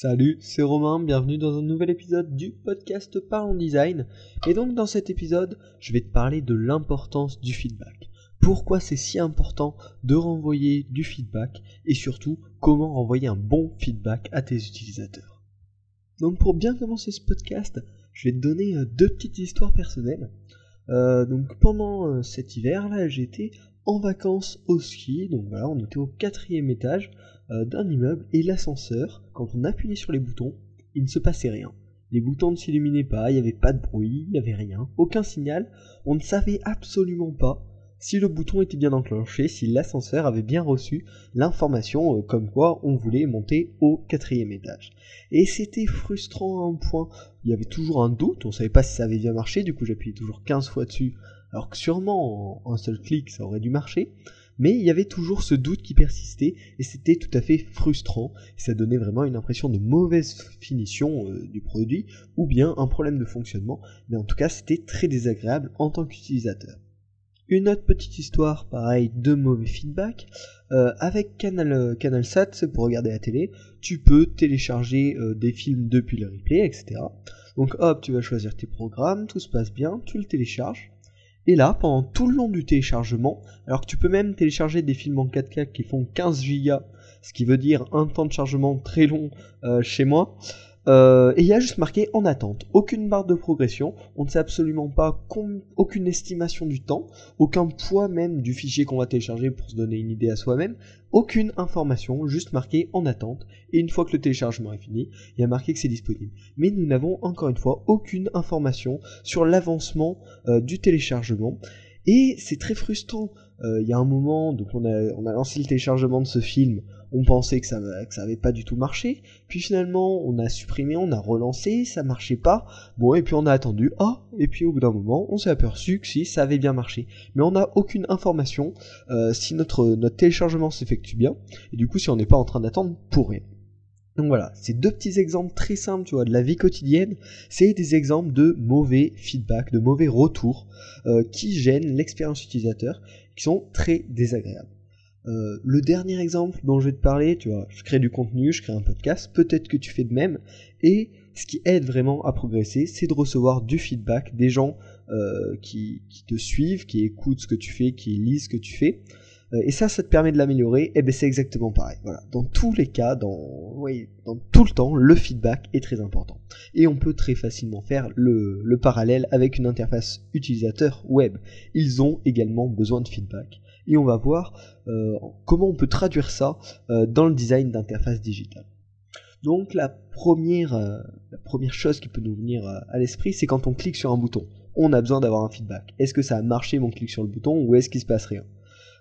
Salut, c'est Romain, bienvenue dans un nouvel épisode du podcast Parlons Design. Et donc dans cet épisode, je vais te parler de l'importance du feedback. Pourquoi c'est si important de renvoyer du feedback et surtout comment renvoyer un bon feedback à tes utilisateurs. Donc pour bien commencer ce podcast, je vais te donner euh, deux petites histoires personnelles. Euh, donc pendant euh, cet hiver là, j'étais en vacances au ski, donc voilà, on était au quatrième étage d'un immeuble et l'ascenseur, quand on appuyait sur les boutons, il ne se passait rien. Les boutons ne s'illuminaient pas, il n'y avait pas de bruit, il n'y avait rien, aucun signal, on ne savait absolument pas si le bouton était bien enclenché, si l'ascenseur avait bien reçu l'information euh, comme quoi on voulait monter au quatrième étage. Et c'était frustrant à un point, il y avait toujours un doute, on ne savait pas si ça avait bien marché, du coup j'appuyais toujours 15 fois dessus, alors que sûrement en un seul clic ça aurait dû marcher, mais il y avait toujours ce doute qui persistait et c'était tout à fait frustrant ça donnait vraiment une impression de mauvaise finition euh, du produit ou bien un problème de fonctionnement, mais en tout cas c'était très désagréable en tant qu'utilisateur. Une autre petite histoire, pareil, de mauvais feedback. Euh, avec Canal, euh, CanalSat, pour regarder la télé, tu peux télécharger des films depuis le replay, etc. Donc hop, tu vas choisir tes programmes, tout se passe bien, tu le télécharges. Et là, pendant tout le long du téléchargement, alors que tu peux même télécharger des films en 4K qui font 15 Go, ce qui veut dire un temps de chargement très long euh, chez moi, euh, et il y a juste marqué en attente. Aucune barre de progression, on ne sait absolument pas aucune estimation du temps, aucun poids même du fichier qu'on va télécharger pour se donner une idée à soi-même, aucune information, juste marqué en attente. Et une fois que le téléchargement est fini, il y a marqué que c'est disponible. Mais nous n'avons encore une fois aucune information sur l'avancement euh, du téléchargement. Et c'est très frustrant. Euh, il y a un moment, donc on a, on a lancé le téléchargement de ce film, on pensait que ça, que ça avait pas du tout marché, puis finalement on a supprimé, on a relancé, ça marchait pas, bon et puis on a attendu, ah, et puis au bout d'un moment on s'est aperçu que si ça avait bien marché, mais on n'a aucune information euh, si notre, notre téléchargement s'effectue bien, et du coup si on n'est pas en train d'attendre pour rien. Donc voilà, ces deux petits exemples très simples, tu vois, de la vie quotidienne, c'est des exemples de mauvais feedback, de mauvais retours euh, qui gênent l'expérience utilisateur, qui sont très désagréables. Euh, le dernier exemple dont je vais te parler, tu vois, je crée du contenu, je crée un podcast, peut-être que tu fais de même, et ce qui aide vraiment à progresser, c'est de recevoir du feedback des gens euh, qui, te suivent, qui écoutent ce que tu fais, qui lisent ce que tu fais. Euh, et ça, ça te permet de l'améliorer, et eh ben c'est exactement pareil. Dans tous les cas, dans, tout le temps, le feedback est très important. Et on peut très facilement faire le, le parallèle avec une interface utilisateur web. Ils ont également besoin de feedback et on va voir euh, comment on peut traduire ça euh, dans le design d'interface digitale. Donc la première, la première chose qui peut nous venir à l'esprit, c'est quand on clique sur un bouton. On a besoin d'avoir un feedback. Est-ce que ça a marché mon clic sur le bouton ou est-ce qu'il se passe rien?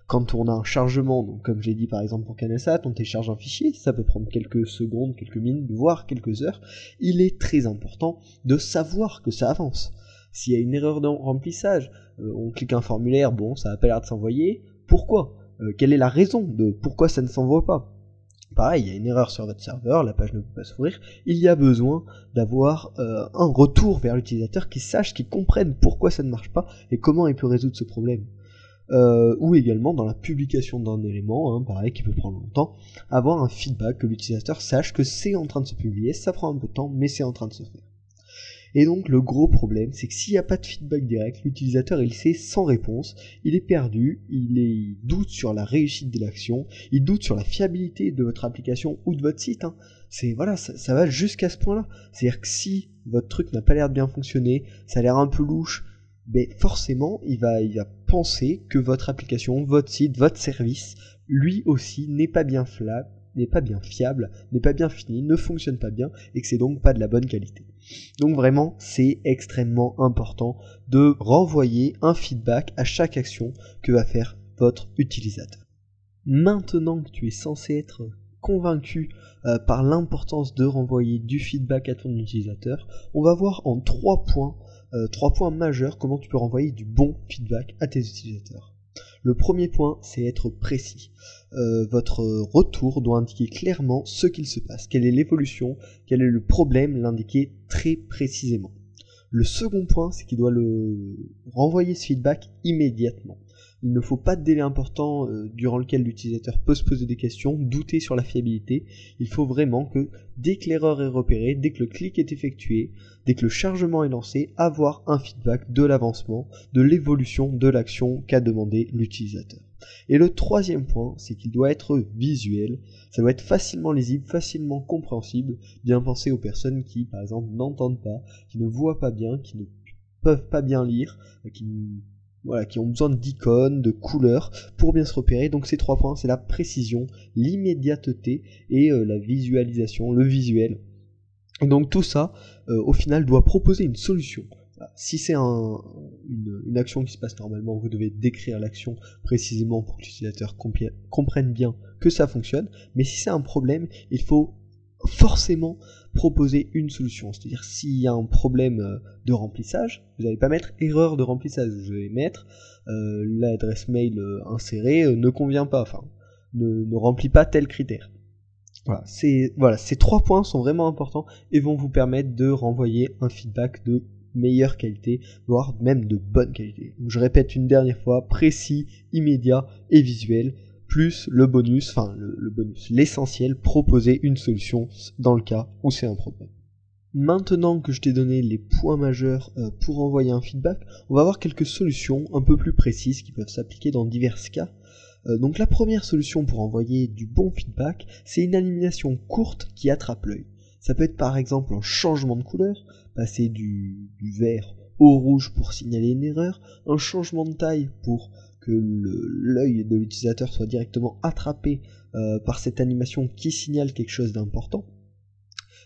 Quand on a un chargement, donc comme j'ai dit par exemple pour CanalSat, on télécharge un fichier, ça peut prendre quelques secondes, quelques minutes, voire quelques heures, il est très important de savoir que ça avance. S'il y a une erreur de remplissage, on clique un formulaire, bon, ça n'a pas l'air de s'envoyer, pourquoi? Euh, Quelle est la raison de pourquoi ça ne s'envoie pas? Pareil, il y a une erreur sur votre serveur, la page ne peut pas s'ouvrir. Il y a besoin d'avoir euh, un retour vers l'utilisateur qui sache, qui comprenne pourquoi ça ne marche pas et comment il peut résoudre ce problème. Euh, ou également dans la publication d'un élément, hein, pareil, qui peut prendre longtemps, avoir un feedback que l'utilisateur sache que c'est en train de se publier, ça prend un peu de temps, mais c'est en train de se faire. Et donc le gros problème, c'est que s'il n'y a pas de feedback direct, l'utilisateur il sait sans réponse, il est perdu, il, doute sur la réussite de l'action, il doute sur la fiabilité de votre application ou de votre site. Hein. Voilà, ça, va jusqu'à ce point-là. C'est-à-dire que si votre truc n'a pas l'air de bien fonctionner, ça a l'air un peu louche, mais forcément il va, penser que votre application, votre site, votre service, lui aussi n'est pas bien flat, n'est pas bien fiable, n'est pas bien fini, ne fonctionne pas bien et que c'est donc pas de la bonne qualité. Donc vraiment, c'est extrêmement important de renvoyer un feedback à chaque action que va faire votre utilisateur. Maintenant que tu es censé être convaincu euh, par l'importance de renvoyer du feedback à ton utilisateur, on va voir en trois points, trois points majeurs comment tu peux renvoyer du bon feedback à tes utilisateurs. Le premier point, c'est être précis. Euh, votre retour doit indiquer clairement ce qu'il se passe, quelle est l'évolution, quel est le problème, l'indiquer très précisément. Le second point, c'est qu'il doit le renvoyer ce feedback immédiatement. Il ne faut pas de délai important euh, durant lequel l'utilisateur peut se poser des questions, douter sur la fiabilité. Il faut vraiment que dès que l'erreur est repérée, dès que le clic est effectué, dès que le chargement est lancé, avoir un feedback de l'avancement, de l'évolution de l'action qu'a demandé l'utilisateur. Et le troisième point, c'est qu'il doit être visuel. Ça doit être facilement lisible, facilement compréhensible. Bien penser aux personnes qui, par exemple, n'entendent pas, qui ne voient pas bien, qui ne peuvent pas bien lire, qui voilà, qui ont besoin d'icônes, de couleurs pour bien se repérer. Donc ces trois points, c'est la précision, l'immédiateté et euh, la visualisation, le visuel. Et donc tout ça, euh, au final, doit proposer une solution. Si c'est un, une, une, action qui se passe normalement, vous devez décrire l'action précisément pour que l'utilisateur comprenne bien que ça fonctionne. Mais si c'est un problème, il faut forcément proposer une solution. C'est-à-dire s'il y a un problème euh, de remplissage, vous n'allez pas mettre erreur de remplissage, vous allez mettre euh, l'adresse mail euh, insérée ne convient pas, enfin ne, remplit pas tel critère. Voilà, ces trois points sont vraiment importants et vont vous permettre de renvoyer un feedback de meilleure qualité, voire même de bonne qualité. Je répète une dernière fois, précis, immédiat et visuel plus le bonus, enfin le, bonus, l'essentiel, proposer une solution dans le cas où c'est un problème. Maintenant que je t'ai donné les points majeurs euh, pour envoyer un feedback, on va voir quelques solutions un peu plus précises qui peuvent s'appliquer dans divers cas. Euh, donc la première solution pour envoyer du bon feedback, c'est une animation courte qui attrape l'œil. Ça peut être par exemple un changement de couleur, passer du, du vert au rouge pour signaler une erreur, un changement de taille pour que l'œil de l'utilisateur soit directement attrapé euh, par cette animation qui signale quelque chose d'important.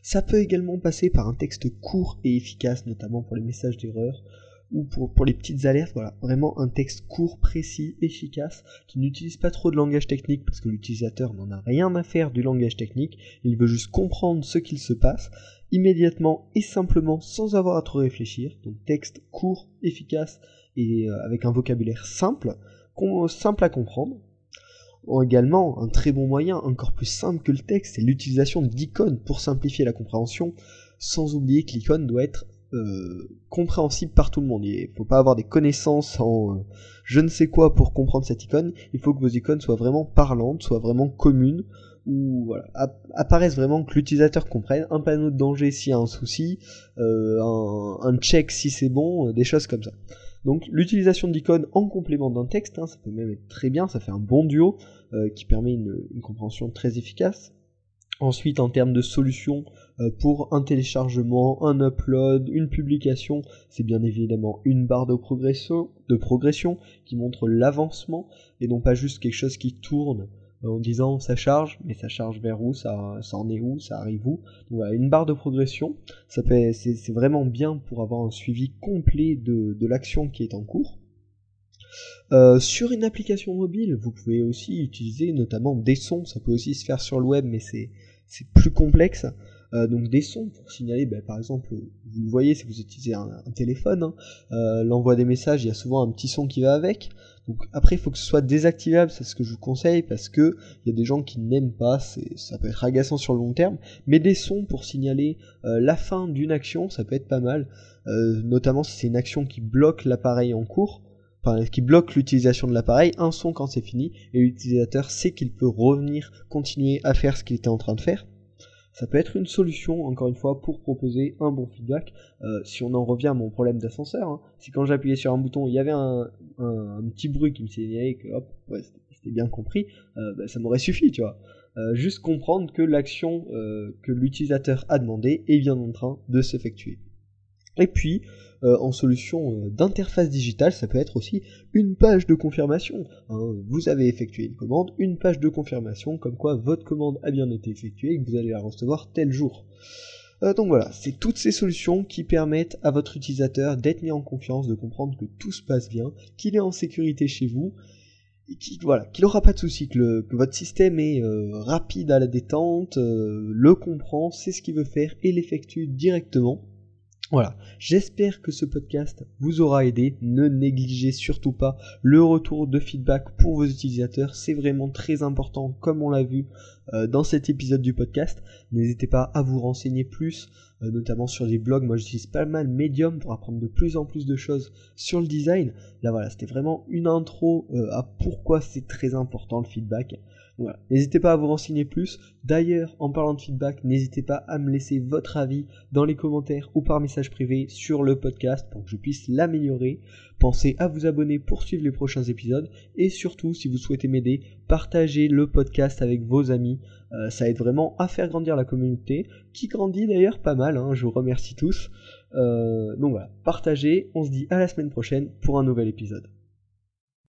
Ça peut également passer par un texte court et efficace, notamment pour les messages d'erreur ou pour, pour, les petites alertes. Voilà, vraiment un texte court, précis, efficace, qui n'utilise pas trop de langage technique parce que l'utilisateur n'en a rien à faire du langage technique. Il veut juste comprendre ce qu'il se passe immédiatement et simplement sans avoir à trop réfléchir. Donc texte court, efficace et euh, avec un vocabulaire simple, simple à comprendre. également, un très bon moyen, encore plus simple que le texte, c'est l'utilisation d'icônes pour simplifier la compréhension, sans oublier que l'icône doit être euh, compréhensible par tout le monde. Il ne faut pas avoir des connaissances en euh, je ne sais quoi pour comprendre cette icône. Il faut que vos icônes soient vraiment parlantes, soient vraiment communes, voilà, apparaissent vraiment que l'utilisateur comprenne. Un panneau de danger s'il y a un souci, un, un, check si c'est bon, des choses comme ça. Donc l'utilisation d'icônes en complément d'un texte, hein, ça peut même être très bien, ça fait un bon duo euh, qui permet une, compréhension très efficace. Ensuite, en termes de solutions euh, pour un téléchargement, un upload, une publication, c'est bien évidemment une barre de progression, de progression qui montre l'avancement et non pas juste quelque chose qui tourne en disant ça charge, mais ça charge vers où, ça, ça en est où, ça arrive où. Voilà, une barre de progression, ça c'est, vraiment bien pour avoir un suivi complet de, de l'action qui est en cours. Euh, sur une application mobile, vous pouvez aussi utiliser notamment des sons, ça peut aussi se faire sur le web, mais c'est plus complexe. Euh, donc des sons pour signaler, ben, par exemple, vous voyez si vous utilisez un, téléphone, hein, euh, l'envoi des messages, il y a souvent un petit son qui va avec. Donc après, il faut que ce soit désactivable, c'est ce que je vous conseille, parce que il y a des gens qui n'aiment pas, ça peut être agaçant sur le long terme, mais des sons pour signaler euh, la fin d'une action, ça peut être pas mal, notamment si c'est une action qui bloque l'appareil en cours, qui bloque l'utilisation de l'appareil, un son quand c'est fini, et l'utilisateur sait qu'il peut revenir, continuer à faire ce qu'il était en train de faire ça peut être une solution, encore une fois, pour proposer un bon feedback. Euh, si on en revient à mon problème d'ascenseur, hein, si quand j'appuyais sur un bouton, il y avait un, petit bruit qui me signalait que hop, ouais, c'était bien compris, euh, bah, ça m'aurait suffi, tu vois. Euh, juste comprendre que l'action que l'utilisateur a demandé est bien en train de s'effectuer. Et puis, euh, en solution euh, d'interface digitale, ça peut être aussi une page de confirmation. Hein. Vous avez effectué une commande, une page de confirmation comme quoi votre commande a bien été effectuée et que vous allez la recevoir tel jour. Euh, donc voilà, c'est toutes ces solutions qui permettent à votre utilisateur d'être mis en confiance, de comprendre que tout se passe bien, qu'il est en sécurité chez vous, et qu'il voilà, qu'il n'aura pas de souci, que, votre système est rapide à la détente, le comprend, sait ce qu'il veut faire et l'effectue directement. Voilà, j'espère que ce podcast vous aura aidé. Ne négligez surtout pas le retour de feedback pour vos utilisateurs. C'est vraiment très important, comme on l'a vu euh, dans cet épisode du podcast. N'hésitez pas à vous renseigner plus, euh, notamment sur les blogs. Moi, j'utilise pas mal Medium pour apprendre de plus en plus de choses sur le design. Là, voilà, c'était vraiment une intro euh, à pourquoi c'est très important le feedback. Voilà. N'hésitez pas à vous renseigner plus. D'ailleurs, en parlant de feedback, n'hésitez pas à me laisser votre avis dans les commentaires ou par message privé sur le podcast pour que je puisse l'améliorer. Pensez à vous abonner pour suivre les prochains épisodes et surtout, si vous souhaitez m'aider, partagez le podcast avec vos amis. Euh, ça aide vraiment à faire grandir la communauté, qui grandit d'ailleurs pas mal. Hein. je vous remercie tous. Euh, donc voilà, partagez. On se dit à la semaine prochaine pour un nouvel épisode.